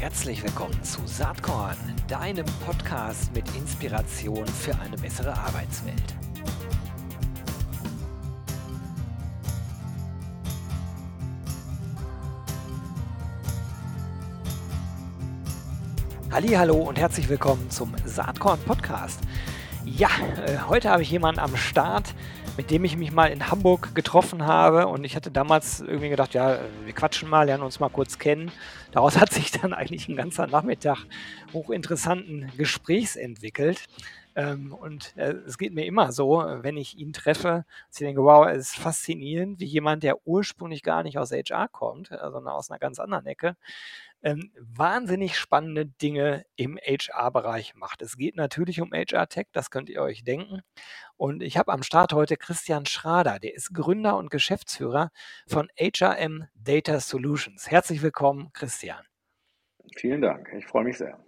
Herzlich willkommen zu Saatkorn, deinem Podcast mit Inspiration für eine bessere Arbeitswelt. Hallo und herzlich willkommen zum Saatkorn Podcast. Ja, äh, heute habe ich jemanden am Start, mit dem ich mich mal in Hamburg getroffen habe. Und ich hatte damals irgendwie gedacht, ja, wir quatschen mal, lernen uns mal kurz kennen. Daraus hat sich dann eigentlich ein ganzer Nachmittag hochinteressanten Gesprächs entwickelt. Ähm, und äh, es geht mir immer so, wenn ich ihn treffe, dass ich denke, wow, es ist faszinierend, wie jemand, der ursprünglich gar nicht aus HR kommt, äh, sondern aus einer ganz anderen Ecke, ähm, wahnsinnig spannende Dinge im HR-Bereich macht. Es geht natürlich um HR-Tech, das könnt ihr euch denken. Und ich habe am Start heute Christian Schrader, der ist Gründer und Geschäftsführer von HRM Data Solutions. Herzlich willkommen, Christian. Vielen Dank, ich freue mich sehr.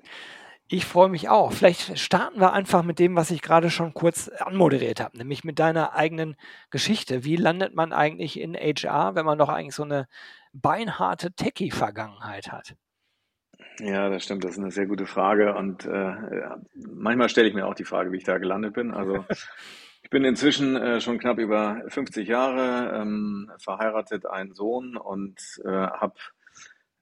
Ich freue mich auch. Vielleicht starten wir einfach mit dem, was ich gerade schon kurz anmoderiert habe, nämlich mit deiner eigenen Geschichte. Wie landet man eigentlich in HR, wenn man doch eigentlich so eine beinharte Techie-Vergangenheit hat? Ja, das stimmt. Das ist eine sehr gute Frage. Und äh, manchmal stelle ich mir auch die Frage, wie ich da gelandet bin. Also ich bin inzwischen äh, schon knapp über 50 Jahre, ähm, verheiratet, einen Sohn und äh, habe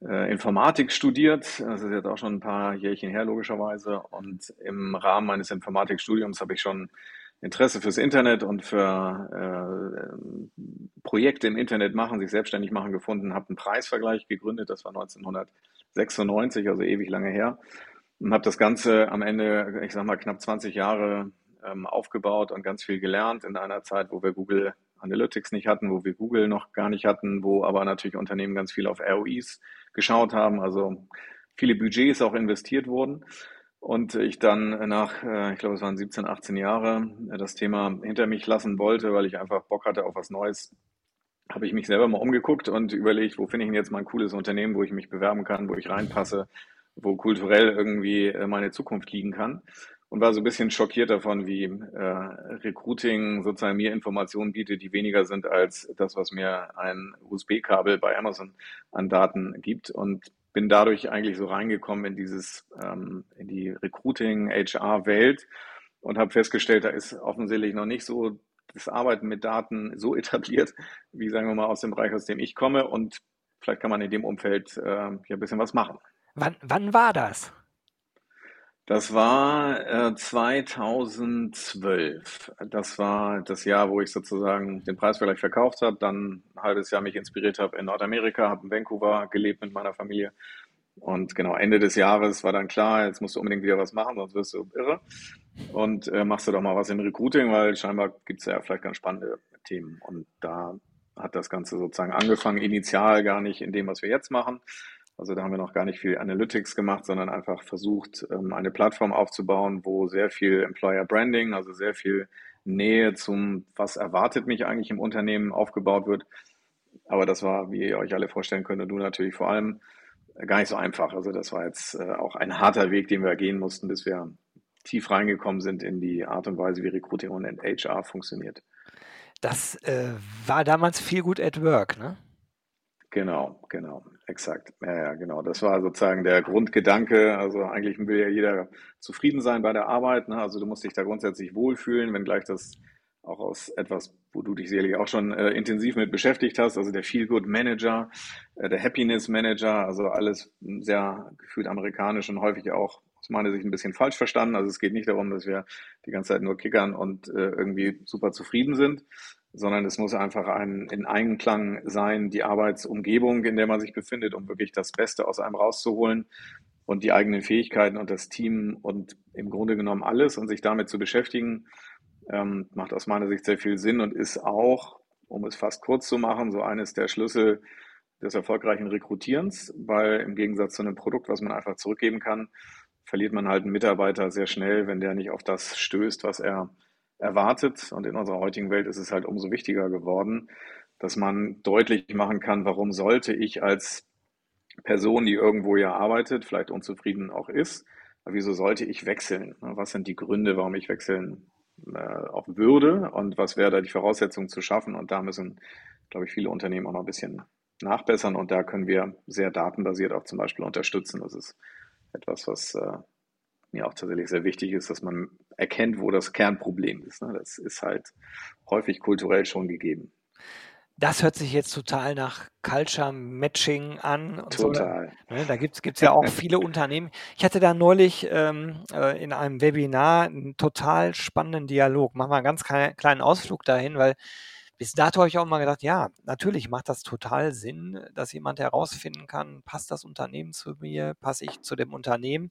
äh, Informatik studiert. Das ist jetzt auch schon ein paar Jährchen her, logischerweise. Und im Rahmen meines Informatikstudiums habe ich schon Interesse fürs Internet und für äh, Projekte im Internet machen, sich selbstständig machen gefunden, habe einen Preisvergleich gegründet, das war 1996, also ewig lange her, und habe das Ganze am Ende, ich sag mal, knapp 20 Jahre ähm, aufgebaut und ganz viel gelernt in einer Zeit, wo wir Google Analytics nicht hatten, wo wir Google noch gar nicht hatten, wo aber natürlich Unternehmen ganz viel auf ROIs geschaut haben, also viele Budgets auch investiert wurden. Und ich dann nach, äh, ich glaube, es waren 17, 18 Jahre, äh, das Thema hinter mich lassen wollte, weil ich einfach Bock hatte auf was Neues, habe ich mich selber mal umgeguckt und überlegt, wo finde ich denn jetzt mal ein cooles Unternehmen, wo ich mich bewerben kann, wo ich reinpasse, wo kulturell irgendwie äh, meine Zukunft liegen kann. Und war so ein bisschen schockiert davon, wie äh, Recruiting sozusagen mir Informationen bietet, die weniger sind als das, was mir ein USB-Kabel bei Amazon an Daten gibt. Und bin dadurch eigentlich so reingekommen in dieses, ähm, in die Recruiting, HR-Welt und habe festgestellt, da ist offensichtlich noch nicht so das Arbeiten mit Daten so etabliert, wie sagen wir mal aus dem Bereich, aus dem ich komme. Und vielleicht kann man in dem Umfeld äh, ja ein bisschen was machen. Wann, wann war das? Das war äh, 2012. Das war das Jahr, wo ich sozusagen den Preisvergleich verkauft habe, dann ein halbes Jahr mich inspiriert habe in Nordamerika, habe in Vancouver gelebt mit meiner Familie. Und genau, Ende des Jahres war dann klar, jetzt musst du unbedingt wieder was machen, sonst wirst du irre. Und äh, machst du doch mal was im Recruiting, weil scheinbar gibt es ja vielleicht ganz spannende Themen. Und da hat das Ganze sozusagen angefangen, initial gar nicht in dem, was wir jetzt machen, also da haben wir noch gar nicht viel Analytics gemacht, sondern einfach versucht, ähm, eine Plattform aufzubauen, wo sehr viel Employer Branding, also sehr viel Nähe zum, was erwartet mich eigentlich im Unternehmen aufgebaut wird. Aber das war, wie ihr euch alle vorstellen könnt, und du natürlich vor allem, äh, gar nicht so einfach. Also das war jetzt äh, auch ein harter Weg, den wir gehen mussten, bis wir tief reingekommen sind in die Art und Weise, wie Recruiting und HR funktioniert. Das äh, war damals viel gut at work, ne? Genau, genau, exakt. Ja, ja, genau. Das war sozusagen der Grundgedanke. Also eigentlich will ja jeder zufrieden sein bei der Arbeit. Ne? Also du musst dich da grundsätzlich wohlfühlen, wenngleich das auch aus etwas, wo du dich sicherlich auch schon äh, intensiv mit beschäftigt hast, also der Feel-Good Manager, äh, der Happiness Manager, also alles sehr gefühlt amerikanisch und häufig auch aus meiner Sicht ein bisschen falsch verstanden. Also es geht nicht darum, dass wir die ganze Zeit nur kickern und äh, irgendwie super zufrieden sind, sondern es muss einfach ein, in Einklang sein, die Arbeitsumgebung, in der man sich befindet, um wirklich das Beste aus einem rauszuholen und die eigenen Fähigkeiten und das Team und im Grunde genommen alles und sich damit zu beschäftigen, ähm, macht aus meiner Sicht sehr viel Sinn und ist auch, um es fast kurz zu machen, so eines der Schlüssel des erfolgreichen Rekrutierens, weil im Gegensatz zu einem Produkt, was man einfach zurückgeben kann, verliert man halt einen Mitarbeiter sehr schnell, wenn der nicht auf das stößt, was er erwartet. Und in unserer heutigen Welt ist es halt umso wichtiger geworden, dass man deutlich machen kann, warum sollte ich als Person, die irgendwo ja arbeitet, vielleicht unzufrieden auch ist, wieso sollte ich wechseln? Was sind die Gründe, warum ich wechseln äh, auch würde und was wäre da die Voraussetzung zu schaffen? Und da müssen, glaube ich, viele Unternehmen auch noch ein bisschen nachbessern und da können wir sehr datenbasiert auch zum Beispiel unterstützen. Das ist etwas, was äh, mir auch tatsächlich sehr wichtig ist, dass man erkennt, wo das Kernproblem ist. Ne? Das ist halt häufig kulturell schon gegeben. Das hört sich jetzt total nach Culture Matching an. total. So. Ne, da gibt es ja auch viele Unternehmen. Ich hatte da neulich ähm, äh, in einem Webinar einen total spannenden Dialog. Machen wir einen ganz kleinen Ausflug dahin, weil bis dato habe ich auch mal gedacht, ja, natürlich macht das total Sinn, dass jemand herausfinden kann, passt das Unternehmen zu mir, passe ich zu dem Unternehmen.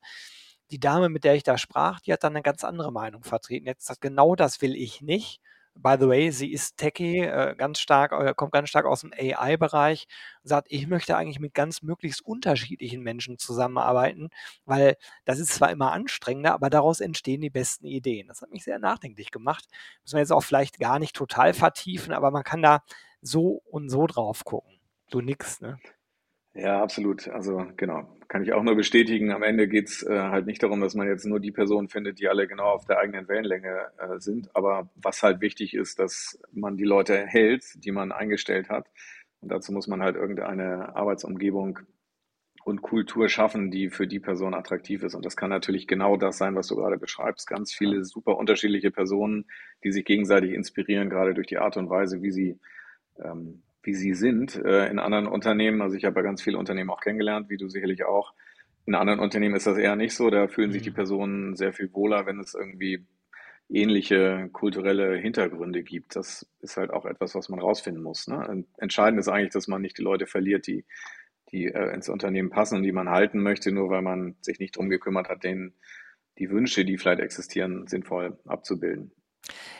Die Dame, mit der ich da sprach, die hat dann eine ganz andere Meinung vertreten. Jetzt sagt, genau das will ich nicht by the way, sie ist Techie, äh, ganz stark, äh, kommt ganz stark aus dem AI-Bereich sagt, ich möchte eigentlich mit ganz möglichst unterschiedlichen Menschen zusammenarbeiten, weil das ist zwar immer anstrengender, aber daraus entstehen die besten Ideen. Das hat mich sehr nachdenklich gemacht. Müssen wir jetzt auch vielleicht gar nicht total vertiefen, aber man kann da so und so drauf gucken. Du nix, ne? Ja, absolut. Also genau, kann ich auch nur bestätigen. Am Ende geht's äh, halt nicht darum, dass man jetzt nur die Personen findet, die alle genau auf der eigenen Wellenlänge äh, sind. Aber was halt wichtig ist, dass man die Leute hält, die man eingestellt hat. Und dazu muss man halt irgendeine Arbeitsumgebung und Kultur schaffen, die für die Person attraktiv ist. Und das kann natürlich genau das sein, was du gerade beschreibst. Ganz viele super unterschiedliche Personen, die sich gegenseitig inspirieren, gerade durch die Art und Weise, wie sie ähm, wie sie sind äh, in anderen Unternehmen. Also ich habe ja ganz viele Unternehmen auch kennengelernt, wie du sicherlich auch. In anderen Unternehmen ist das eher nicht so. Da fühlen sich die mhm. Personen sehr viel wohler, wenn es irgendwie ähnliche kulturelle Hintergründe gibt. Das ist halt auch etwas, was man rausfinden muss. Ne? Entscheidend ist eigentlich, dass man nicht die Leute verliert, die, die äh, ins Unternehmen passen und die man halten möchte, nur weil man sich nicht drum gekümmert hat, denen die Wünsche, die vielleicht existieren, sinnvoll abzubilden.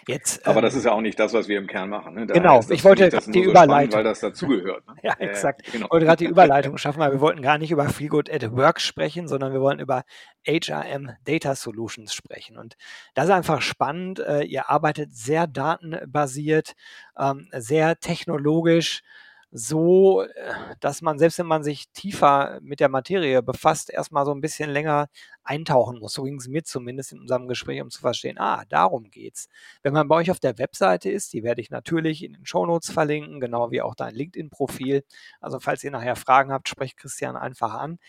Jetzt, Aber ähm, das ist ja auch nicht das, was wir im Kern machen. Ne? Genau, ich wollte die Überleitung. Spannend, weil das dazugehört. Ne? ja, exakt. Äh, genau. Ich wollte gerade die Überleitung schaffen, weil wir wollten gar nicht über Feel Good at Work sprechen, sondern wir wollen über HRM Data Solutions sprechen. Und das ist einfach spannend. Äh, ihr arbeitet sehr datenbasiert, ähm, sehr technologisch so, äh, dass man, selbst wenn man sich tiefer mit der Materie befasst, erstmal so ein bisschen länger eintauchen muss. So ging es mir zumindest in unserem Gespräch, um zu verstehen, ah, darum geht's. Wenn man bei euch auf der Webseite ist, die werde ich natürlich in den Shownotes verlinken, genau wie auch dein LinkedIn-Profil. Also falls ihr nachher Fragen habt, sprecht Christian einfach an.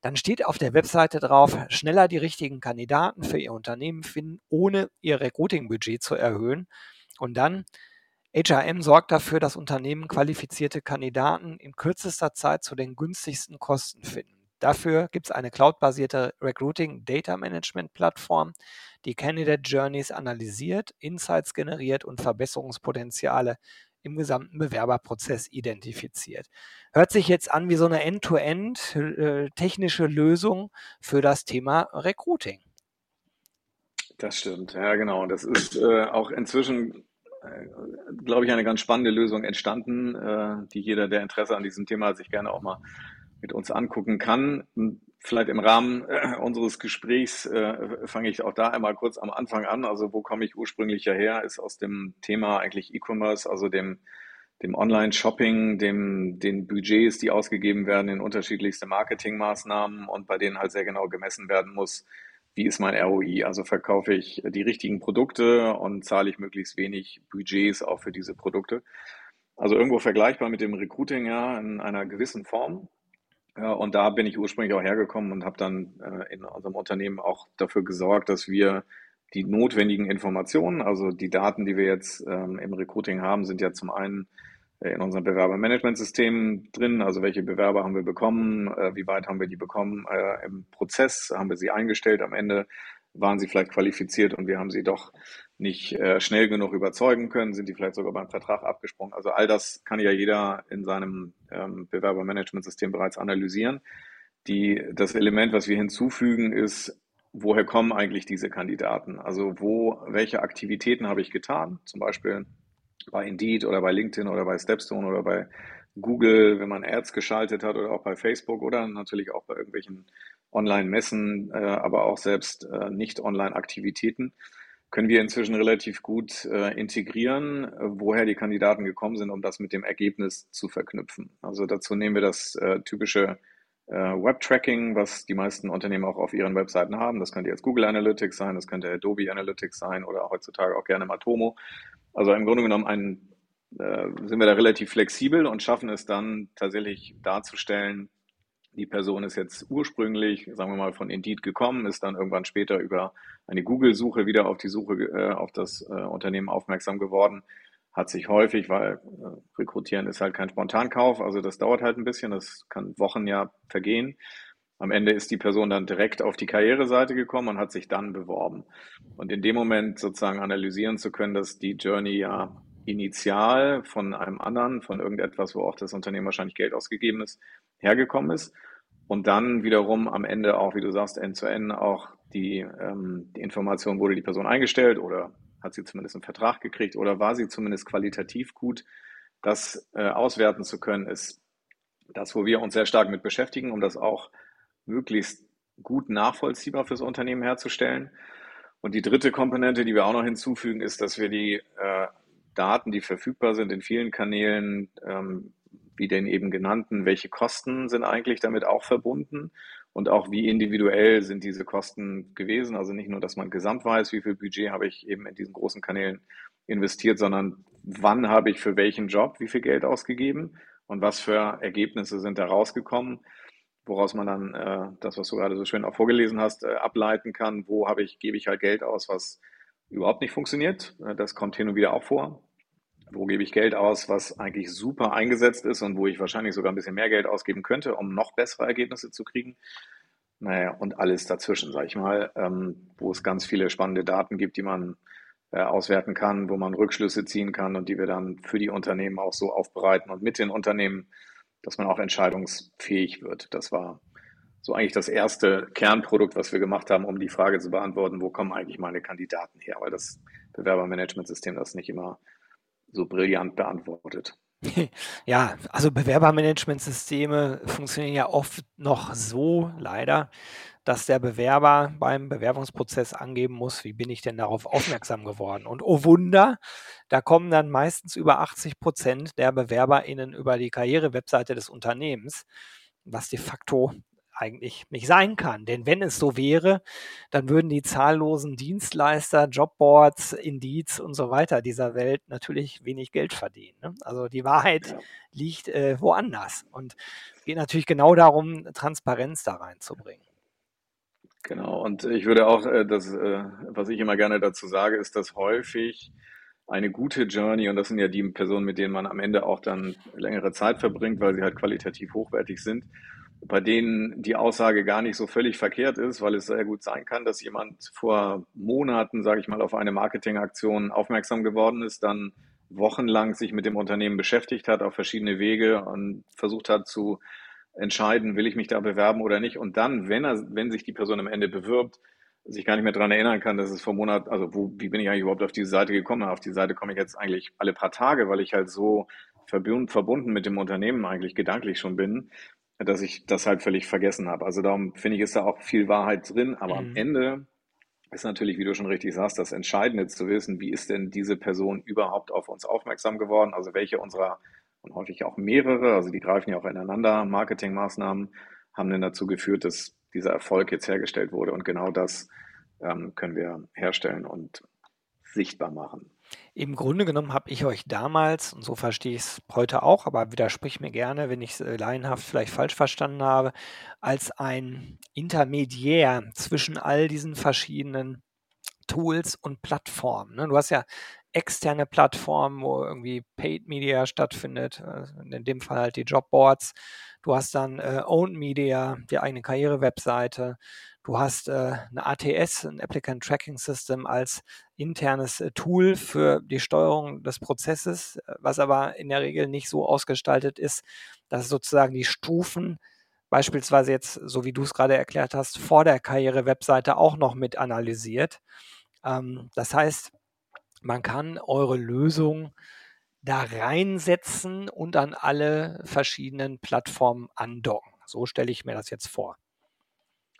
Dann steht auf der Webseite drauf, schneller die richtigen Kandidaten für Ihr Unternehmen finden, ohne Ihr Recruiting-Budget zu erhöhen. Und dann HRM sorgt dafür, dass Unternehmen qualifizierte Kandidaten in kürzester Zeit zu den günstigsten Kosten finden. Dafür gibt es eine cloudbasierte Recruiting Data Management Plattform, die Candidate Journeys analysiert, Insights generiert und Verbesserungspotenziale im gesamten Bewerberprozess identifiziert. Hört sich jetzt an wie so eine end-to-end -End, äh, technische Lösung für das Thema Recruiting. Das stimmt, ja genau. Das ist äh, auch inzwischen glaube ich, eine ganz spannende Lösung entstanden, äh, die jeder, der Interesse an diesem Thema hat, sich gerne auch mal mit uns angucken kann. Vielleicht im Rahmen äh, unseres Gesprächs fange ich auch da einmal kurz am Anfang an. Also wo komme ich ursprünglich her? Ist aus dem Thema eigentlich E-Commerce, also dem, dem Online-Shopping, dem, den Budgets, die ausgegeben werden in unterschiedlichste Marketingmaßnahmen und bei denen halt sehr genau gemessen werden muss, wie ist mein ROI? Also verkaufe ich die richtigen Produkte und zahle ich möglichst wenig Budgets auch für diese Produkte. Also irgendwo vergleichbar mit dem Recruiting ja in einer gewissen Form. Und da bin ich ursprünglich auch hergekommen und habe dann äh, in unserem Unternehmen auch dafür gesorgt, dass wir die notwendigen Informationen, also die Daten, die wir jetzt ähm, im Recruiting haben, sind ja zum einen in unserem Bewerbermanagementsystem drin. Also welche Bewerber haben wir bekommen, äh, wie weit haben wir die bekommen äh, im Prozess, haben wir sie eingestellt, am Ende waren sie vielleicht qualifiziert und wir haben sie doch nicht äh, schnell genug überzeugen können, sind die vielleicht sogar beim Vertrag abgesprungen. Also all das kann ja jeder in seinem ähm, Bewerbermanagementsystem bereits analysieren. Die, das Element, was wir hinzufügen, ist, woher kommen eigentlich diese Kandidaten? Also wo, welche Aktivitäten habe ich getan? Zum Beispiel bei Indeed oder bei LinkedIn oder bei Stepstone oder bei Google, wenn man Ads geschaltet hat oder auch bei Facebook oder natürlich auch bei irgendwelchen Online-Messen, äh, aber auch selbst äh, nicht Online-Aktivitäten, können wir inzwischen relativ gut äh, integrieren, woher die Kandidaten gekommen sind, um das mit dem Ergebnis zu verknüpfen. Also dazu nehmen wir das äh, typische äh, Web-Tracking, was die meisten Unternehmen auch auf ihren Webseiten haben. Das könnte jetzt Google Analytics sein, das könnte Adobe Analytics sein oder heutzutage auch gerne Matomo. Also im Grunde genommen ein äh, sind wir da relativ flexibel und schaffen es dann tatsächlich darzustellen, die Person ist jetzt ursprünglich, sagen wir mal, von Indeed gekommen, ist dann irgendwann später über eine Google-Suche wieder auf die Suche äh, auf das äh, Unternehmen aufmerksam geworden. Hat sich häufig, weil äh, Rekrutieren ist halt kein Spontankauf, also das dauert halt ein bisschen, das kann Wochen ja vergehen. Am Ende ist die Person dann direkt auf die Karriereseite gekommen und hat sich dann beworben. Und in dem Moment sozusagen analysieren zu können, dass die Journey ja initial von einem anderen, von irgendetwas, wo auch das Unternehmen wahrscheinlich Geld ausgegeben ist, hergekommen ist. Und dann wiederum am Ende auch, wie du sagst, end-zu-end -end auch die, ähm, die Information, wurde die Person eingestellt oder hat sie zumindest einen Vertrag gekriegt oder war sie zumindest qualitativ gut. Das äh, auswerten zu können, ist das, wo wir uns sehr stark mit beschäftigen, um das auch möglichst gut nachvollziehbar fürs Unternehmen herzustellen. Und die dritte Komponente, die wir auch noch hinzufügen, ist, dass wir die äh, Daten, die verfügbar sind in vielen Kanälen, ähm, wie den eben genannten, welche Kosten sind eigentlich damit auch verbunden und auch wie individuell sind diese Kosten gewesen. Also nicht nur, dass man gesamt weiß, wie viel Budget habe ich eben in diesen großen Kanälen investiert, sondern wann habe ich für welchen Job wie viel Geld ausgegeben und was für Ergebnisse sind da rausgekommen, woraus man dann äh, das, was du gerade so schön auch vorgelesen hast, äh, ableiten kann. Wo habe ich, gebe ich halt Geld aus, was überhaupt nicht funktioniert. Äh, das kommt hin und wieder auch vor wo gebe ich Geld aus, was eigentlich super eingesetzt ist und wo ich wahrscheinlich sogar ein bisschen mehr Geld ausgeben könnte, um noch bessere Ergebnisse zu kriegen. Naja, und alles dazwischen, sage ich mal, ähm, wo es ganz viele spannende Daten gibt, die man äh, auswerten kann, wo man Rückschlüsse ziehen kann und die wir dann für die Unternehmen auch so aufbereiten und mit den Unternehmen, dass man auch entscheidungsfähig wird. Das war so eigentlich das erste Kernprodukt, was wir gemacht haben, um die Frage zu beantworten, wo kommen eigentlich meine Kandidaten her, weil das Bewerbermanagementsystem das nicht immer so brillant beantwortet. Ja, also Bewerbermanagementsysteme funktionieren ja oft noch so leider, dass der Bewerber beim Bewerbungsprozess angeben muss, wie bin ich denn darauf aufmerksam geworden. Und oh Wunder, da kommen dann meistens über 80 Prozent der BewerberInnen über die Karrierewebseite des Unternehmens, was de facto eigentlich nicht sein kann. Denn wenn es so wäre, dann würden die zahllosen Dienstleister, Jobboards, Indiz und so weiter dieser Welt natürlich wenig Geld verdienen. Ne? Also die Wahrheit ja. liegt äh, woanders. Und es geht natürlich genau darum, Transparenz da reinzubringen. Genau, und ich würde auch, äh, das, äh, was ich immer gerne dazu sage, ist, dass häufig eine gute Journey, und das sind ja die Personen, mit denen man am Ende auch dann längere Zeit verbringt, weil sie halt qualitativ hochwertig sind, bei denen die Aussage gar nicht so völlig verkehrt ist, weil es sehr gut sein kann, dass jemand vor Monaten, sage ich mal, auf eine Marketingaktion aufmerksam geworden ist, dann wochenlang sich mit dem Unternehmen beschäftigt hat auf verschiedene Wege und versucht hat zu entscheiden, will ich mich da bewerben oder nicht. Und dann, wenn er, wenn sich die Person am Ende bewirbt, sich gar nicht mehr daran erinnern kann, dass es vor Monat, also wo, wie bin ich eigentlich überhaupt auf diese Seite gekommen? Auf die Seite komme ich jetzt eigentlich alle paar Tage, weil ich halt so verbunden mit dem Unternehmen eigentlich gedanklich schon bin, dass ich das halt völlig vergessen habe. Also darum finde ich, ist da auch viel Wahrheit drin, aber mhm. am Ende ist natürlich, wie du schon richtig sagst, das Entscheidende zu wissen, wie ist denn diese Person überhaupt auf uns aufmerksam geworden? Also welche unserer und häufig auch mehrere, also die greifen ja auch ineinander, Marketingmaßnahmen haben denn dazu geführt, dass dieser Erfolg jetzt hergestellt wurde. Und genau das ähm, können wir herstellen und sichtbar machen. Im Grunde genommen habe ich euch damals, und so verstehe ich es heute auch, aber widersprich mir gerne, wenn ich es äh, laienhaft vielleicht falsch verstanden habe, als ein Intermediär zwischen all diesen verschiedenen Tools und Plattformen. Ne? Du hast ja externe Plattformen, wo irgendwie Paid Media stattfindet, äh, in dem Fall halt die Jobboards. Du hast dann äh, Owned Media, die eigene Karriere-Webseite. Du hast äh, eine ATS, ein Applicant Tracking System, als internes äh, Tool für die Steuerung des Prozesses, äh, was aber in der Regel nicht so ausgestaltet ist, dass sozusagen die Stufen beispielsweise jetzt, so wie du es gerade erklärt hast, vor der Karriere-Webseite auch noch mit analysiert. Ähm, das heißt, man kann eure Lösung da reinsetzen und an alle verschiedenen Plattformen andocken. So stelle ich mir das jetzt vor.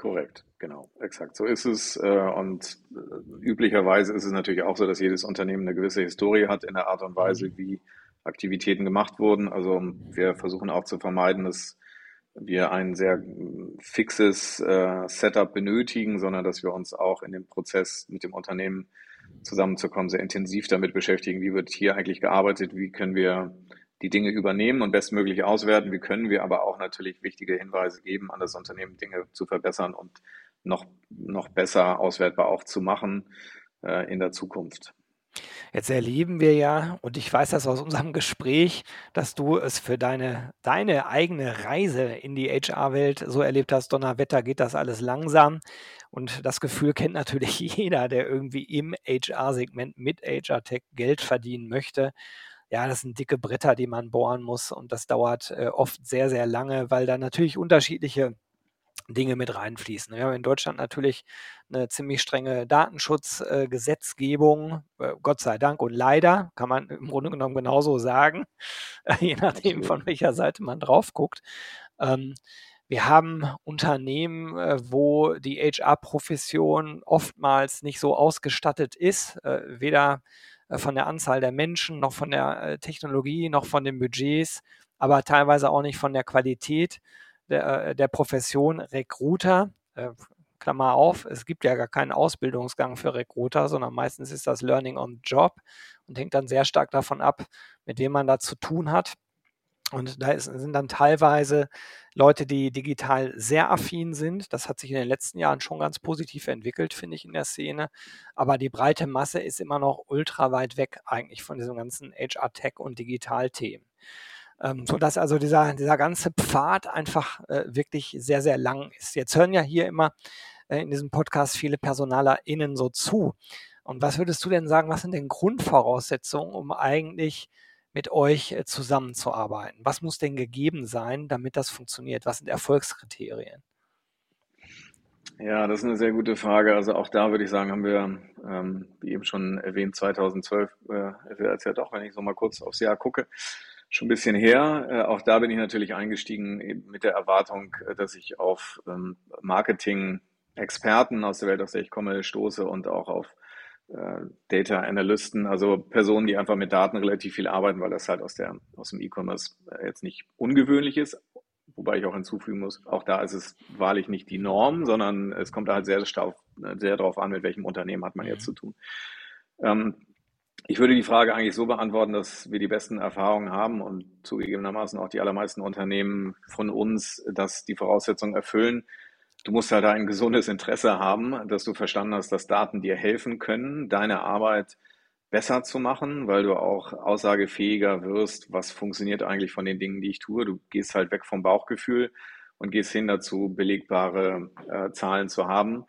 Korrekt, genau, exakt. So ist es. Äh, und äh, üblicherweise ist es natürlich auch so, dass jedes Unternehmen eine gewisse Historie hat in der Art und Weise, mhm. wie Aktivitäten gemacht wurden. Also wir versuchen auch zu vermeiden, dass wir ein sehr fixes äh, Setup benötigen, sondern dass wir uns auch in dem Prozess mit dem Unternehmen zusammenzukommen, sehr intensiv damit beschäftigen, wie wird hier eigentlich gearbeitet, wie können wir die Dinge übernehmen und bestmöglich auswerten, wie können wir aber auch natürlich wichtige Hinweise geben an das Unternehmen, Dinge zu verbessern und noch, noch besser auswertbar auch zu machen äh, in der Zukunft. Jetzt erleben wir ja, und ich weiß das aus unserem Gespräch, dass du es für deine, deine eigene Reise in die HR-Welt so erlebt hast, Donnerwetter geht das alles langsam. Und das Gefühl kennt natürlich jeder, der irgendwie im HR-Segment mit HR-Tech Geld verdienen möchte. Ja, das sind dicke Bretter, die man bohren muss und das dauert äh, oft sehr, sehr lange, weil da natürlich unterschiedliche Dinge mit reinfließen. Wir haben in Deutschland natürlich eine ziemlich strenge Datenschutzgesetzgebung, äh, äh, Gott sei Dank und leider, kann man im Grunde genommen genauso sagen, je nachdem, von welcher Seite man drauf guckt. Ähm, wir haben Unternehmen, äh, wo die HR-Profession oftmals nicht so ausgestattet ist, weder von der Anzahl der Menschen, noch von der Technologie, noch von den Budgets, aber teilweise auch nicht von der Qualität der, äh, der Profession Recruiter. Äh, Klammer auf, es gibt ja gar keinen Ausbildungsgang für Recruiter, sondern meistens ist das Learning on Job und hängt dann sehr stark davon ab, mit wem man da zu tun hat. Und da ist, sind dann teilweise Leute, die digital sehr affin sind. Das hat sich in den letzten Jahren schon ganz positiv entwickelt, finde ich, in der Szene. Aber die breite Masse ist immer noch ultra weit weg eigentlich von diesen ganzen HR-Tech- und Digital-Themen. Ähm, sodass also dieser, dieser ganze Pfad einfach äh, wirklich sehr, sehr lang ist. Jetzt hören ja hier immer äh, in diesem Podcast viele PersonalerInnen so zu. Und was würdest du denn sagen, was sind denn Grundvoraussetzungen, um eigentlich mit euch äh, zusammenzuarbeiten? Was muss denn gegeben sein, damit das funktioniert? Was sind Erfolgskriterien? Ja, das ist eine sehr gute Frage. Also auch da würde ich sagen, haben wir, ähm, wie eben schon erwähnt, 2012, äh, als ja doch, wenn ich so mal kurz aufs Jahr gucke, schon ein bisschen her. Äh, auch da bin ich natürlich eingestiegen mit der Erwartung, äh, dass ich auf ähm, Marketing-Experten aus der Welt, aus der ich komme, stoße und auch auf Data Analysten, also Personen, die einfach mit Daten relativ viel arbeiten, weil das halt aus, der, aus dem E-Commerce äh, jetzt nicht ungewöhnlich ist. Wobei ich auch hinzufügen muss, auch da ist es wahrlich nicht die Norm, sondern es kommt halt sehr, sehr darauf an, mit welchem Unternehmen hat man jetzt mhm. zu tun. Ähm, ich würde die Frage eigentlich so beantworten, dass wir die besten Erfahrungen haben und zugegebenermaßen auch die allermeisten Unternehmen von uns, dass die Voraussetzungen erfüllen. Du musst halt ein gesundes Interesse haben, dass du verstanden hast, dass Daten dir helfen können, deine Arbeit besser zu machen, weil du auch aussagefähiger wirst, was funktioniert eigentlich von den Dingen, die ich tue. Du gehst halt weg vom Bauchgefühl und gehst hin dazu, belegbare äh, Zahlen zu haben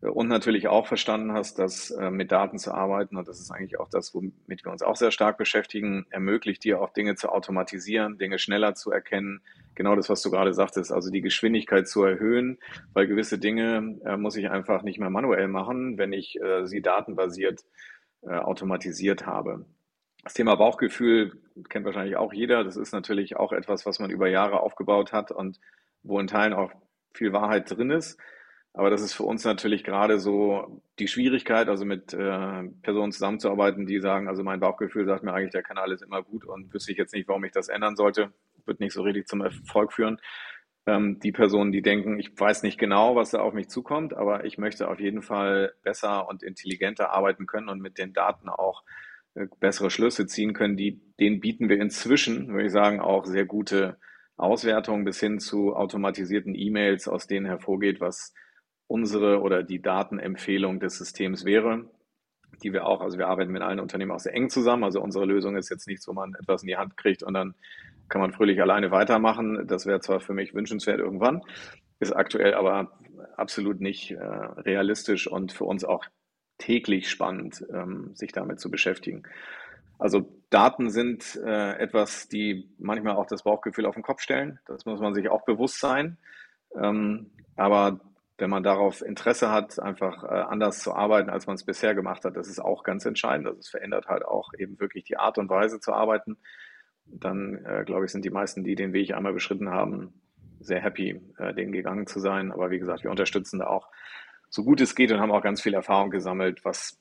und natürlich auch verstanden hast, dass äh, mit Daten zu arbeiten, und das ist eigentlich auch das, womit wir uns auch sehr stark beschäftigen, ermöglicht dir auch Dinge zu automatisieren, Dinge schneller zu erkennen. Genau das, was du gerade sagtest, also die Geschwindigkeit zu erhöhen, weil gewisse Dinge äh, muss ich einfach nicht mehr manuell machen, wenn ich äh, sie datenbasiert äh, automatisiert habe. Das Thema Bauchgefühl kennt wahrscheinlich auch jeder. Das ist natürlich auch etwas, was man über Jahre aufgebaut hat und wo in Teilen auch viel Wahrheit drin ist. Aber das ist für uns natürlich gerade so die Schwierigkeit, also mit äh, Personen zusammenzuarbeiten, die sagen, also mein Bauchgefühl sagt mir eigentlich, der Kanal ist immer gut und wüsste ich jetzt nicht, warum ich das ändern sollte, wird nicht so richtig zum Erfolg führen. Ähm, die Personen, die denken, ich weiß nicht genau, was da auf mich zukommt, aber ich möchte auf jeden Fall besser und intelligenter arbeiten können und mit den Daten auch äh, bessere Schlüsse ziehen können, die, denen bieten wir inzwischen, würde ich sagen, auch sehr gute Auswertungen bis hin zu automatisierten E-Mails, aus denen hervorgeht, was unsere oder die Datenempfehlung des Systems wäre, die wir auch, also wir arbeiten mit allen Unternehmen auch sehr eng zusammen. Also unsere Lösung ist jetzt nichts, wo man etwas in die Hand kriegt und dann kann man fröhlich alleine weitermachen. Das wäre zwar für mich wünschenswert irgendwann, ist aktuell aber absolut nicht äh, realistisch und für uns auch täglich spannend, ähm, sich damit zu beschäftigen. Also Daten sind äh, etwas, die manchmal auch das Bauchgefühl auf den Kopf stellen. Das muss man sich auch bewusst sein. Ähm, aber wenn man darauf Interesse hat, einfach äh, anders zu arbeiten, als man es bisher gemacht hat, das ist auch ganz entscheidend. Also es verändert halt auch eben wirklich die Art und Weise zu arbeiten. Dann, äh, glaube ich, sind die meisten, die den Weg einmal beschritten haben, sehr happy, äh, den gegangen zu sein. Aber wie gesagt, wir unterstützen da auch so gut es geht und haben auch ganz viel Erfahrung gesammelt, was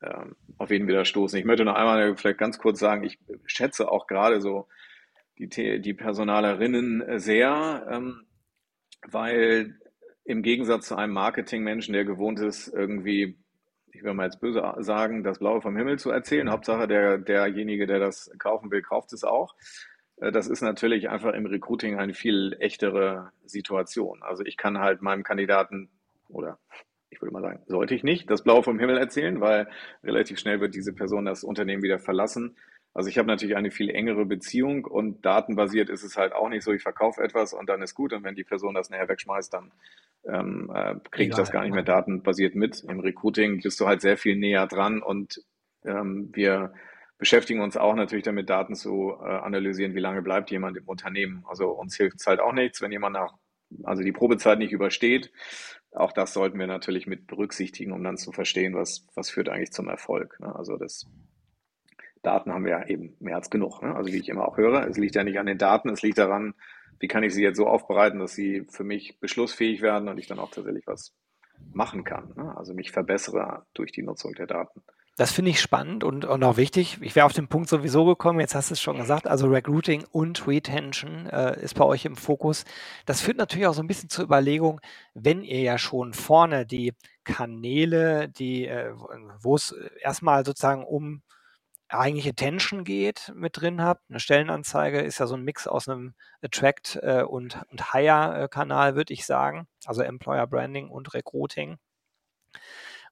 äh, auf jeden wieder stoßen. Ich möchte noch einmal vielleicht ganz kurz sagen, ich schätze auch gerade so die, die Personalerinnen sehr, ähm, weil im Gegensatz zu einem Marketingmenschen, der gewohnt ist, irgendwie ich will mal jetzt böse sagen, das Blaue vom Himmel zu erzählen. Hauptsache, der, derjenige, der das kaufen will, kauft es auch. Äh, das ist natürlich einfach im Recruiting eine viel echtere Situation. Also ich kann halt meinem Kandidaten oder ich würde mal sagen, sollte ich nicht das Blaue vom Himmel erzählen, weil relativ schnell wird diese Person das Unternehmen wieder verlassen. Also ich habe natürlich eine viel engere Beziehung und datenbasiert ist es halt auch nicht so, ich verkaufe etwas und dann ist gut und wenn die Person das nachher wegschmeißt, dann ähm, äh, kriege ich das gar nicht mehr datenbasiert mit. Im Recruiting bist du halt sehr viel näher dran und ähm, wir beschäftigen uns auch natürlich damit, Daten zu äh, analysieren, wie lange bleibt jemand im Unternehmen. Also uns hilft es halt auch nichts, wenn jemand nach, also die Probezeit nicht übersteht. Auch das sollten wir natürlich mit berücksichtigen, um dann zu verstehen, was, was führt eigentlich zum Erfolg. Ne? Also das Daten haben wir ja eben mehr als genug. Ne? Also wie ich immer auch höre, es liegt ja nicht an den Daten, es liegt daran, wie kann ich sie jetzt so aufbereiten, dass sie für mich beschlussfähig werden und ich dann auch tatsächlich was machen kann. Ne? Also mich verbessere durch die Nutzung der Daten. Das finde ich spannend und, und auch wichtig. Ich wäre auf den Punkt sowieso gekommen, jetzt hast du es schon gesagt, also Recruiting und Retention äh, ist bei euch im Fokus. Das führt natürlich auch so ein bisschen zur Überlegung, wenn ihr ja schon vorne die Kanäle, die, äh, wo es erstmal sozusagen um eigentlich Attention geht, mit drin habt. Eine Stellenanzeige ist ja so ein Mix aus einem Attract- äh, und, und Hire-Kanal, würde ich sagen. Also Employer Branding und Recruiting.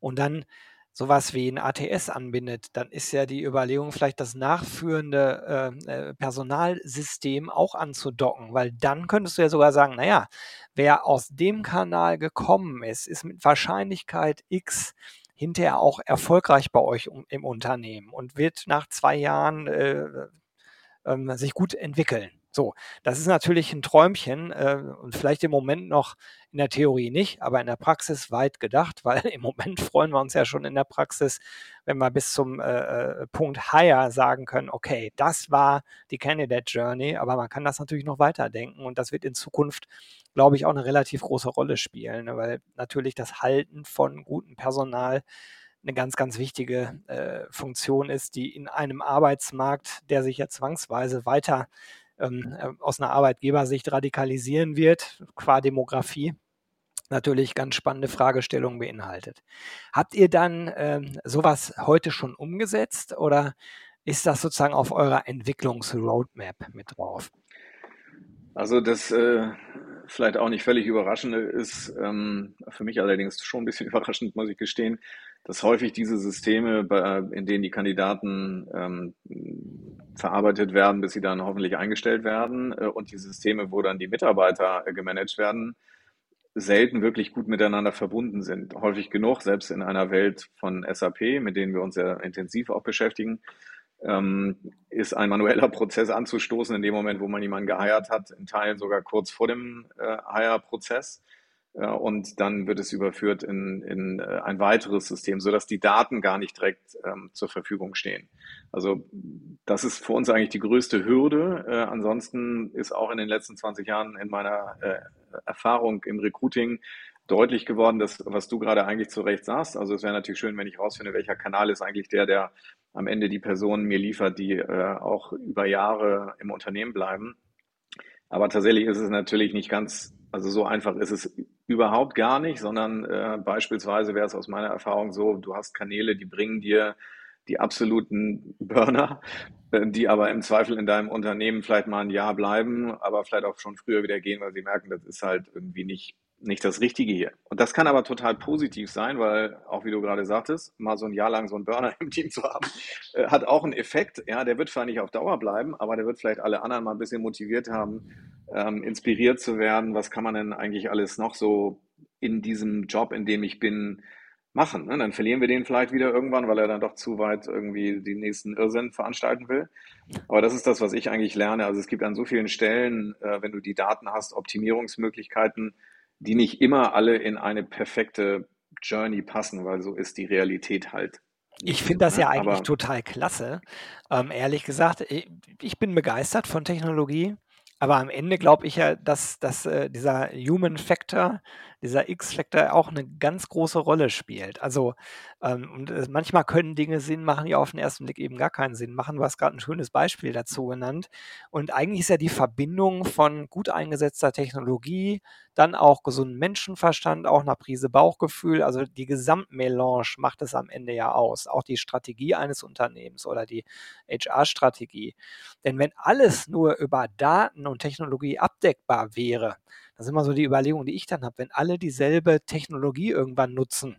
Und dann sowas wie ein ATS anbindet, dann ist ja die Überlegung, vielleicht das nachführende äh, äh, Personalsystem auch anzudocken, weil dann könntest du ja sogar sagen, naja, wer aus dem Kanal gekommen ist, ist mit Wahrscheinlichkeit X hinterher auch erfolgreich bei euch im Unternehmen und wird nach zwei Jahren äh, äh, sich gut entwickeln. So, das ist natürlich ein Träumchen äh, und vielleicht im Moment noch in der Theorie nicht, aber in der Praxis weit gedacht, weil im Moment freuen wir uns ja schon in der Praxis, wenn wir bis zum äh, äh, Punkt Hire sagen können, okay, das war die Candidate Journey, aber man kann das natürlich noch weiterdenken und das wird in Zukunft, glaube ich, auch eine relativ große Rolle spielen, ne, weil natürlich das Halten von gutem Personal eine ganz, ganz wichtige äh, Funktion ist, die in einem Arbeitsmarkt, der sich ja zwangsweise weiter ähm, äh, aus einer Arbeitgebersicht radikalisieren wird, qua Demografie, natürlich ganz spannende Fragestellungen beinhaltet. Habt ihr dann ähm, sowas heute schon umgesetzt oder ist das sozusagen auf eurer Entwicklungsroadmap mit drauf? Also das äh, vielleicht auch nicht völlig überraschende ist, ähm, für mich allerdings schon ein bisschen überraschend, muss ich gestehen, dass häufig diese Systeme, in denen die Kandidaten ähm, verarbeitet werden, bis sie dann hoffentlich eingestellt werden äh, und die Systeme, wo dann die Mitarbeiter äh, gemanagt werden, selten wirklich gut miteinander verbunden sind. Häufig genug, selbst in einer Welt von SAP, mit denen wir uns sehr intensiv auch beschäftigen, ähm, ist ein manueller Prozess anzustoßen in dem Moment, wo man jemanden geheiert hat, in Teilen sogar kurz vor dem äh, Hire-Prozess. Äh, und dann wird es überführt in, in äh, ein weiteres System, sodass die Daten gar nicht direkt ähm, zur Verfügung stehen. Also das ist für uns eigentlich die größte Hürde. Äh, ansonsten ist auch in den letzten 20 Jahren in meiner äh, Erfahrung im Recruiting deutlich geworden, dass, was du gerade eigentlich zu Recht sagst. Also es wäre natürlich schön, wenn ich rausfinde, welcher Kanal ist eigentlich der, der am Ende die Personen mir liefert, die äh, auch über Jahre im Unternehmen bleiben. Aber tatsächlich ist es natürlich nicht ganz, also so einfach ist es überhaupt gar nicht, sondern äh, beispielsweise wäre es aus meiner Erfahrung so, du hast Kanäle, die bringen dir die absoluten Burner, äh, die aber im Zweifel in deinem Unternehmen vielleicht mal ein Jahr bleiben, aber vielleicht auch schon früher wieder gehen, weil sie merken, das ist halt irgendwie nicht nicht das Richtige hier. Und das kann aber total positiv sein, weil, auch wie du gerade sagtest, mal so ein Jahr lang so einen Burner im Team zu haben, äh, hat auch einen Effekt. Ja, der wird vielleicht nicht auf Dauer bleiben, aber der wird vielleicht alle anderen mal ein bisschen motiviert haben, ähm, inspiriert zu werden. Was kann man denn eigentlich alles noch so in diesem Job, in dem ich bin, machen? Ne? Dann verlieren wir den vielleicht wieder irgendwann, weil er dann doch zu weit irgendwie die nächsten Irrsinn veranstalten will. Aber das ist das, was ich eigentlich lerne. Also es gibt an so vielen Stellen, äh, wenn du die Daten hast, Optimierungsmöglichkeiten, die nicht immer alle in eine perfekte Journey passen, weil so ist die Realität halt. Ich finde das ja eigentlich Aber total klasse. Ähm, ehrlich gesagt, ich bin begeistert von Technologie. Aber am Ende glaube ich ja, dass, dass äh, dieser Human Factor, dieser X-Factor auch eine ganz große Rolle spielt. Also ähm, und, äh, manchmal können Dinge Sinn machen, die auf den ersten Blick eben gar keinen Sinn machen. Du hast gerade ein schönes Beispiel dazu genannt. Und eigentlich ist ja die Verbindung von gut eingesetzter Technologie, dann auch gesunden Menschenverstand, auch nach Prise Bauchgefühl. Also die Gesamtmelange macht es am Ende ja aus. Auch die Strategie eines Unternehmens oder die HR-Strategie. Denn wenn alles nur über Daten und Technologie abdeckbar wäre, das ist immer so die Überlegung, die ich dann habe, wenn alle dieselbe Technologie irgendwann nutzen,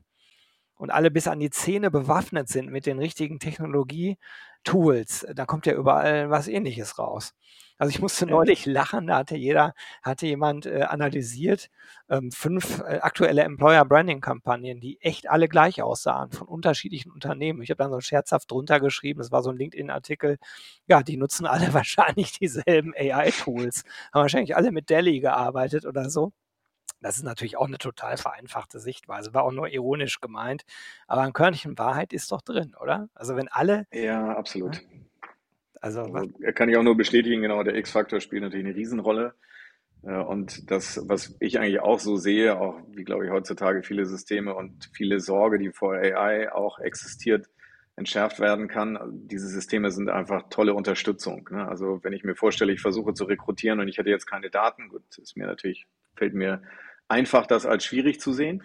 und alle bis an die Zähne bewaffnet sind mit den richtigen Technologie-Tools, da kommt ja überall was ähnliches raus. Also ich musste neulich lachen, da hatte jeder, hatte jemand äh, analysiert, ähm, fünf äh, aktuelle Employer Branding Kampagnen, die echt alle gleich aussahen, von unterschiedlichen Unternehmen. Ich habe dann so scherzhaft drunter geschrieben, das war so ein LinkedIn-Artikel, ja, die nutzen alle wahrscheinlich dieselben AI-Tools, haben wahrscheinlich alle mit Delhi gearbeitet oder so. Das ist natürlich auch eine total vereinfachte Sichtweise, war auch nur ironisch gemeint. Aber ein Körnchen Wahrheit ist doch drin, oder? Also wenn alle. Ja, absolut. Ne? also, also kann ich auch nur bestätigen, genau, der X-Faktor spielt natürlich eine Riesenrolle. Äh, und das, was ich eigentlich auch so sehe, auch wie glaube ich heutzutage viele Systeme und viele Sorge, die vor AI auch existiert, entschärft werden kann. Diese Systeme sind einfach tolle Unterstützung. Ne? Also wenn ich mir vorstelle, ich versuche zu rekrutieren und ich hätte jetzt keine Daten, gut, ist mir natürlich, fällt mir einfach, das als schwierig zu sehen.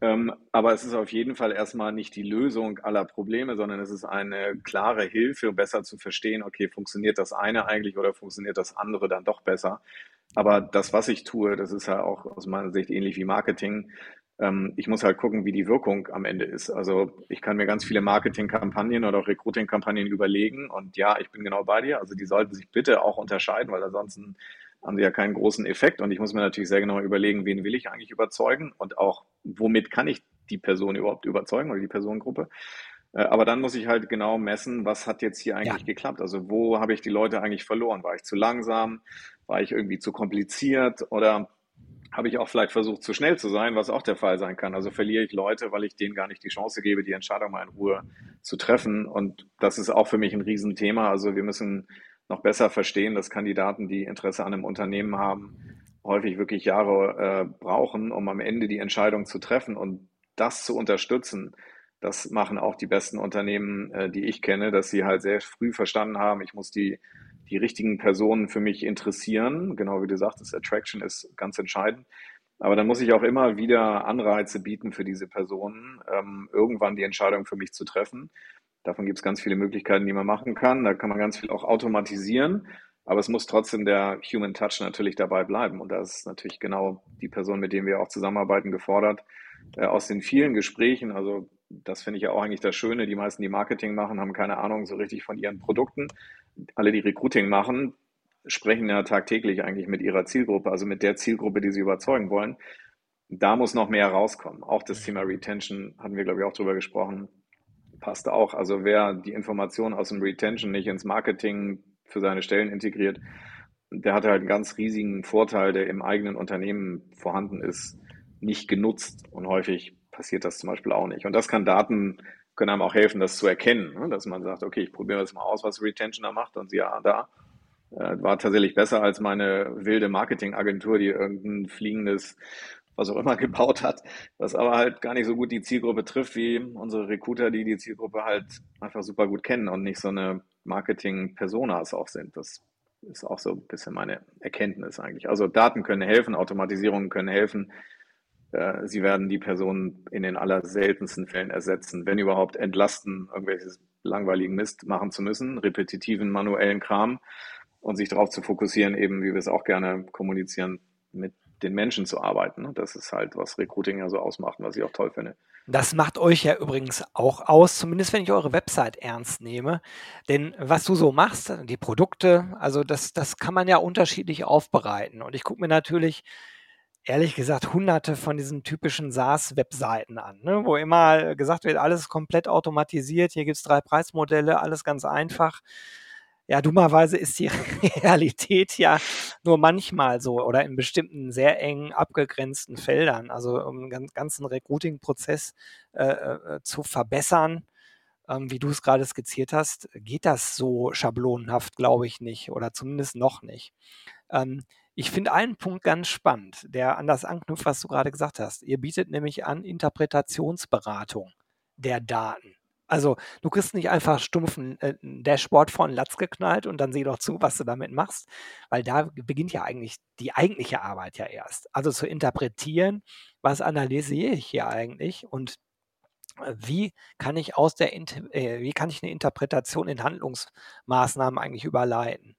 Ähm, aber es ist auf jeden Fall erstmal nicht die Lösung aller Probleme, sondern es ist eine klare Hilfe, um besser zu verstehen, okay, funktioniert das eine eigentlich oder funktioniert das andere dann doch besser. Aber das, was ich tue, das ist ja auch aus meiner Sicht ähnlich wie Marketing. Ähm, ich muss halt gucken, wie die Wirkung am Ende ist. Also ich kann mir ganz viele Marketingkampagnen oder auch Recruiting-Kampagnen überlegen und ja, ich bin genau bei dir. Also die sollten sich bitte auch unterscheiden, weil ansonsten haben sie ja keinen großen Effekt. Und ich muss mir natürlich sehr genau überlegen, wen will ich eigentlich überzeugen und auch, womit kann ich die Person überhaupt überzeugen oder die Personengruppe. Äh, aber dann muss ich halt genau messen, was hat jetzt hier eigentlich ja. geklappt? Also wo habe ich die Leute eigentlich verloren? War ich zu langsam? War ich irgendwie zu kompliziert? Oder habe ich auch vielleicht versucht, zu schnell zu sein, was auch der Fall sein kann. Also verliere ich Leute, weil ich denen gar nicht die Chance gebe, die Entscheidung mal in Ruhe zu treffen. Und das ist auch für mich ein Riesenthema. Also wir müssen noch besser verstehen, dass Kandidaten, die Interesse an einem Unternehmen haben, häufig wirklich Jahre äh, brauchen, um am Ende die Entscheidung zu treffen und das zu unterstützen. Das machen auch die besten Unternehmen, äh, die ich kenne, dass sie halt sehr früh verstanden haben, ich muss die, die richtigen Personen für mich interessieren. Genau wie du sagtest, Attraction ist ganz entscheidend. Aber dann muss ich auch immer wieder Anreize bieten für diese Personen, ähm, irgendwann die Entscheidung für mich zu treffen. Davon gibt es ganz viele Möglichkeiten, die man machen kann. Da kann man ganz viel auch automatisieren. Aber es muss trotzdem der Human Touch natürlich dabei bleiben. Und da ist natürlich genau die Person, mit der wir auch zusammenarbeiten, gefordert. Äh, aus den vielen Gesprächen, also das finde ich ja auch eigentlich das Schöne, die meisten, die Marketing machen, haben keine Ahnung so richtig von ihren Produkten. Alle, die Recruiting machen, sprechen ja tagtäglich eigentlich mit ihrer Zielgruppe, also mit der Zielgruppe, die sie überzeugen wollen. Da muss noch mehr rauskommen. Auch das Thema Retention hatten wir, glaube ich, auch drüber gesprochen passt auch. Also wer die Informationen aus dem Retention nicht ins Marketing für seine Stellen integriert, der hat halt einen ganz riesigen Vorteil, der im eigenen Unternehmen vorhanden ist, nicht genutzt. Und häufig passiert das zum Beispiel auch nicht. Und das kann Daten, können einem auch helfen, das zu erkennen, ne? dass man sagt, okay, ich probiere das mal aus, was Retention da macht und sie ja da. Äh, war tatsächlich besser als meine wilde Marketingagentur, die irgendein fliegendes was auch immer gebaut hat, was aber halt gar nicht so gut die Zielgruppe trifft wie unsere Recruiter, die die Zielgruppe halt einfach super gut kennen und nicht so eine Marketing-Personas auch sind. Das ist auch so ein bisschen meine Erkenntnis eigentlich. Also Daten können helfen, Automatisierungen können helfen. Äh, sie werden die Personen in den allerseltensten Fällen ersetzen, wenn überhaupt entlasten, irgendwelches langweiligen Mist machen zu müssen, repetitiven manuellen Kram und sich darauf zu fokussieren, eben wie wir es auch gerne kommunizieren, mit den Menschen zu arbeiten. Das ist halt, was Recruiting ja so ausmacht und was ich auch toll finde. Das macht euch ja übrigens auch aus, zumindest wenn ich eure Website ernst nehme. Denn was du so machst, die Produkte, also das, das kann man ja unterschiedlich aufbereiten. Und ich gucke mir natürlich, ehrlich gesagt, hunderte von diesen typischen SaaS-Webseiten an, ne? wo immer gesagt wird, alles komplett automatisiert, hier gibt es drei Preismodelle, alles ganz einfach ja, dummerweise ist die Realität ja nur manchmal so oder in bestimmten sehr eng abgegrenzten Feldern. Also um den ganzen Recruiting-Prozess äh, äh, zu verbessern, ähm, wie du es gerade skizziert hast, geht das so schablonenhaft, glaube ich nicht oder zumindest noch nicht. Ähm, ich finde einen Punkt ganz spannend, der an das anknüpft, was du gerade gesagt hast. Ihr bietet nämlich an Interpretationsberatung der Daten. Also du kriegst nicht einfach stumpfen äh, Dashboard von Latz geknallt und dann sieh doch zu, was du damit machst, weil da beginnt ja eigentlich die eigentliche Arbeit ja erst. Also zu interpretieren, was analysiere ich hier eigentlich und äh, wie kann ich aus der äh, wie kann ich eine Interpretation in Handlungsmaßnahmen eigentlich überleiten?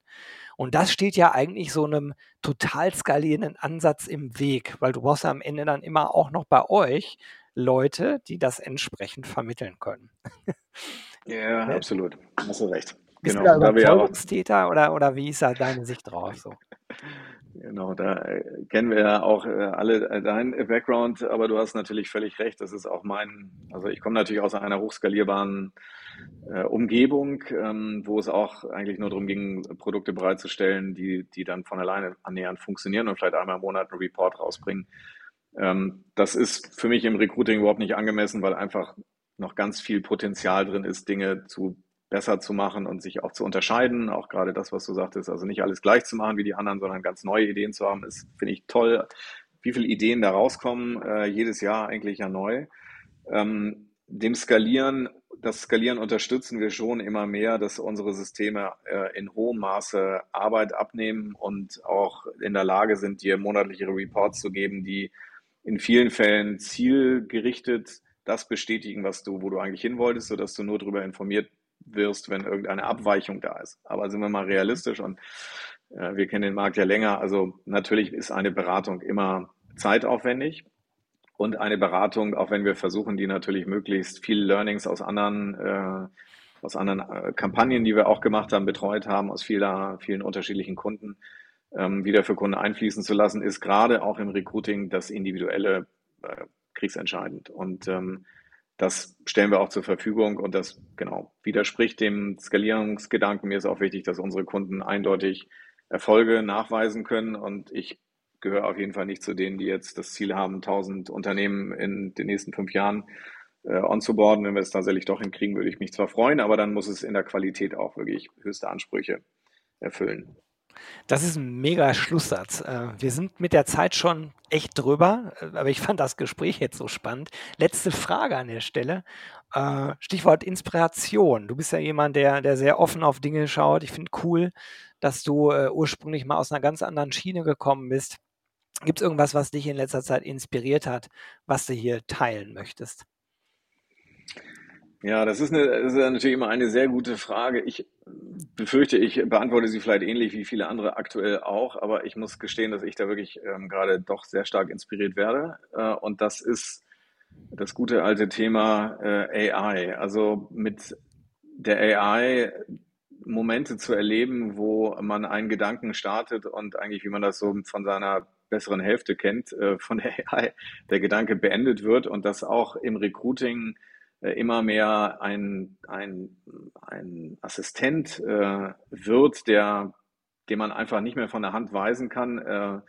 Und das steht ja eigentlich so einem total skalierenden Ansatz im Weg, weil du brauchst ja am Ende dann immer auch noch bei euch Leute, die das entsprechend vermitteln können. Ja, ne? absolut. Hast du recht. Bist genau. du da Überzeugungstäter oder, oder wie ist da deine Sicht drauf? So? Genau, da äh, kennen wir ja auch äh, alle äh, deinen Background, aber du hast natürlich völlig recht. Das ist auch mein, also ich komme natürlich aus einer hochskalierbaren Umgebung, ähm, wo es auch eigentlich nur darum ging, Produkte bereitzustellen, die, die dann von alleine annähernd funktionieren und vielleicht einmal im Monat einen Report rausbringen. Ähm, das ist für mich im Recruiting überhaupt nicht angemessen, weil einfach noch ganz viel Potenzial drin ist, Dinge zu besser zu machen und sich auch zu unterscheiden. Auch gerade das, was du sagtest, also nicht alles gleich zu machen wie die anderen, sondern ganz neue Ideen zu haben, ist, finde ich, toll. Wie viele Ideen da rauskommen, äh, jedes Jahr eigentlich ja neu. Ähm, dem Skalieren, das Skalieren unterstützen wir schon immer mehr, dass unsere Systeme äh, in hohem Maße Arbeit abnehmen und auch in der Lage sind, dir monatliche Reports zu geben, die in vielen Fällen zielgerichtet das bestätigen, was du, wo du eigentlich hin wolltest, sodass du nur darüber informiert wirst, wenn irgendeine Abweichung da ist. Aber sind wir mal realistisch und äh, wir kennen den Markt ja länger. Also natürlich ist eine Beratung immer zeitaufwendig und eine Beratung, auch wenn wir versuchen, die natürlich möglichst viele Learnings aus anderen äh, aus anderen äh, Kampagnen, die wir auch gemacht haben, betreut haben, aus vieler, vielen unterschiedlichen Kunden, ähm, wieder für Kunden einfließen zu lassen, ist gerade auch im Recruiting das Individuelle äh, kriegsentscheidend. Und ähm, das stellen wir auch zur Verfügung und das genau widerspricht dem Skalierungsgedanken. Mir ist auch wichtig, dass unsere Kunden eindeutig Erfolge nachweisen können und ich gehöre auf jeden Fall nicht zu denen, die jetzt das Ziel haben, 1000 Unternehmen in den nächsten fünf Jahren äh, onzuboarden. Wenn wir es tatsächlich doch hinkriegen, würde ich mich zwar freuen, aber dann muss es in der Qualität auch wirklich höchste Ansprüche erfüllen. Das ist ein mega Schlusssatz. Äh, wir sind mit der Zeit schon echt drüber, äh, aber ich fand das Gespräch jetzt so spannend. Letzte Frage an der Stelle. Äh, Stichwort Inspiration. Du bist ja jemand, der, der sehr offen auf Dinge schaut. Ich finde cool, dass du ursprünglich mal aus einer ganz anderen Schiene gekommen bist. Gibt es irgendwas, was dich in letzter Zeit inspiriert hat, was du hier teilen möchtest? Ja, das ist, eine, das ist natürlich immer eine sehr gute Frage. Ich befürchte, ich beantworte sie vielleicht ähnlich wie viele andere aktuell auch, aber ich muss gestehen, dass ich da wirklich ähm, gerade doch sehr stark inspiriert werde. Äh, und das ist das gute alte Thema äh, AI. Also mit der AI Momente zu erleben, wo man einen Gedanken startet und eigentlich, wie man das so von seiner besseren Hälfte kennt, äh, von der AI der Gedanke beendet wird und das auch im Recruiting immer mehr ein, ein, ein Assistent äh, wird, der, den man einfach nicht mehr von der Hand weisen kann, äh,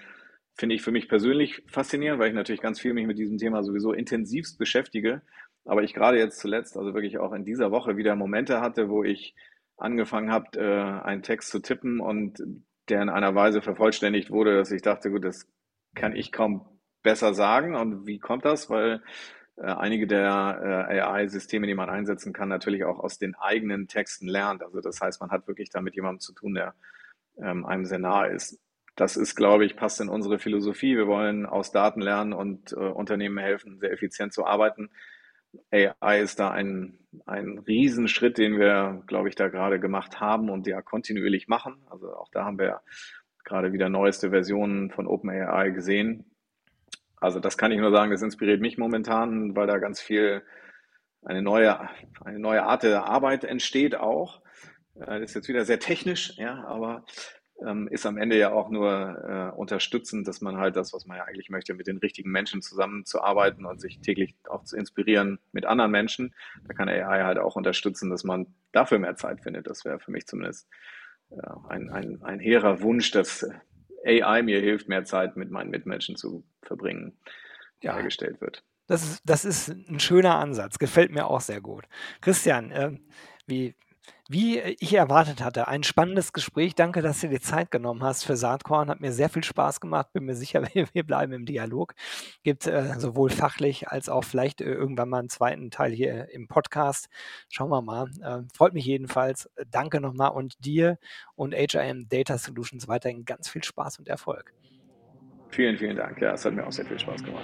finde ich für mich persönlich faszinierend, weil ich natürlich ganz viel mich mit diesem Thema sowieso intensivst beschäftige. Aber ich gerade jetzt zuletzt, also wirklich auch in dieser Woche wieder Momente hatte, wo ich angefangen habe, äh, einen Text zu tippen und der in einer Weise vervollständigt wurde, dass ich dachte, gut, das kann ich kaum besser sagen. Und wie kommt das? Weil äh, einige der äh, AI-Systeme, die man einsetzen kann, natürlich auch aus den eigenen Texten lernt. Also das heißt, man hat wirklich da mit jemandem zu tun, der ähm, einem sehr nahe ist. Das ist, glaube ich, passt in unsere Philosophie. Wir wollen aus Daten lernen und äh, Unternehmen helfen, sehr effizient zu arbeiten. AI ist da ein, ein Riesenschritt, den wir, glaube ich, da gerade gemacht haben und ja kontinuierlich machen. Also auch da haben wir gerade wieder neueste Versionen von OpenAI gesehen, also das kann ich nur sagen, das inspiriert mich momentan, weil da ganz viel eine neue, eine neue Art der Arbeit entsteht auch. Äh, das ist jetzt wieder sehr technisch, ja, aber ähm, ist am Ende ja auch nur äh, unterstützend, dass man halt das, was man ja eigentlich möchte, mit den richtigen Menschen zusammenzuarbeiten und sich täglich auch zu inspirieren mit anderen Menschen. Da kann AI halt auch unterstützen, dass man dafür mehr Zeit findet. Das wäre für mich zumindest äh, ein, ein, ein hehrer Wunsch, dass AI mir hilft, mehr Zeit mit meinen Mitmenschen zu verbringen, ja. hergestellt wird. Das ist, das ist ein schöner Ansatz, gefällt mir auch sehr gut. Christian, äh, wie, Wie ich erwartet hatte, ein spannendes Gespräch. Danke, dass du dir Zeit genommen hast für Saatkorn. Hat mir sehr viel Spaß gemacht. Bin mir sicher, wir bleiben im Dialog. Gibt äh, sowohl fachlich als auch vielleicht äh, irgendwann mal einen zweiten Teil hier im Podcast. Schauen wir mal. Äh, freut mich jedenfalls. Danke nochmal und dir und HIM Data Solutions weiterhin ganz viel Spaß und Erfolg. Vielen, vielen Dank. Ja, es hat mir auch sehr viel Spaß gemacht.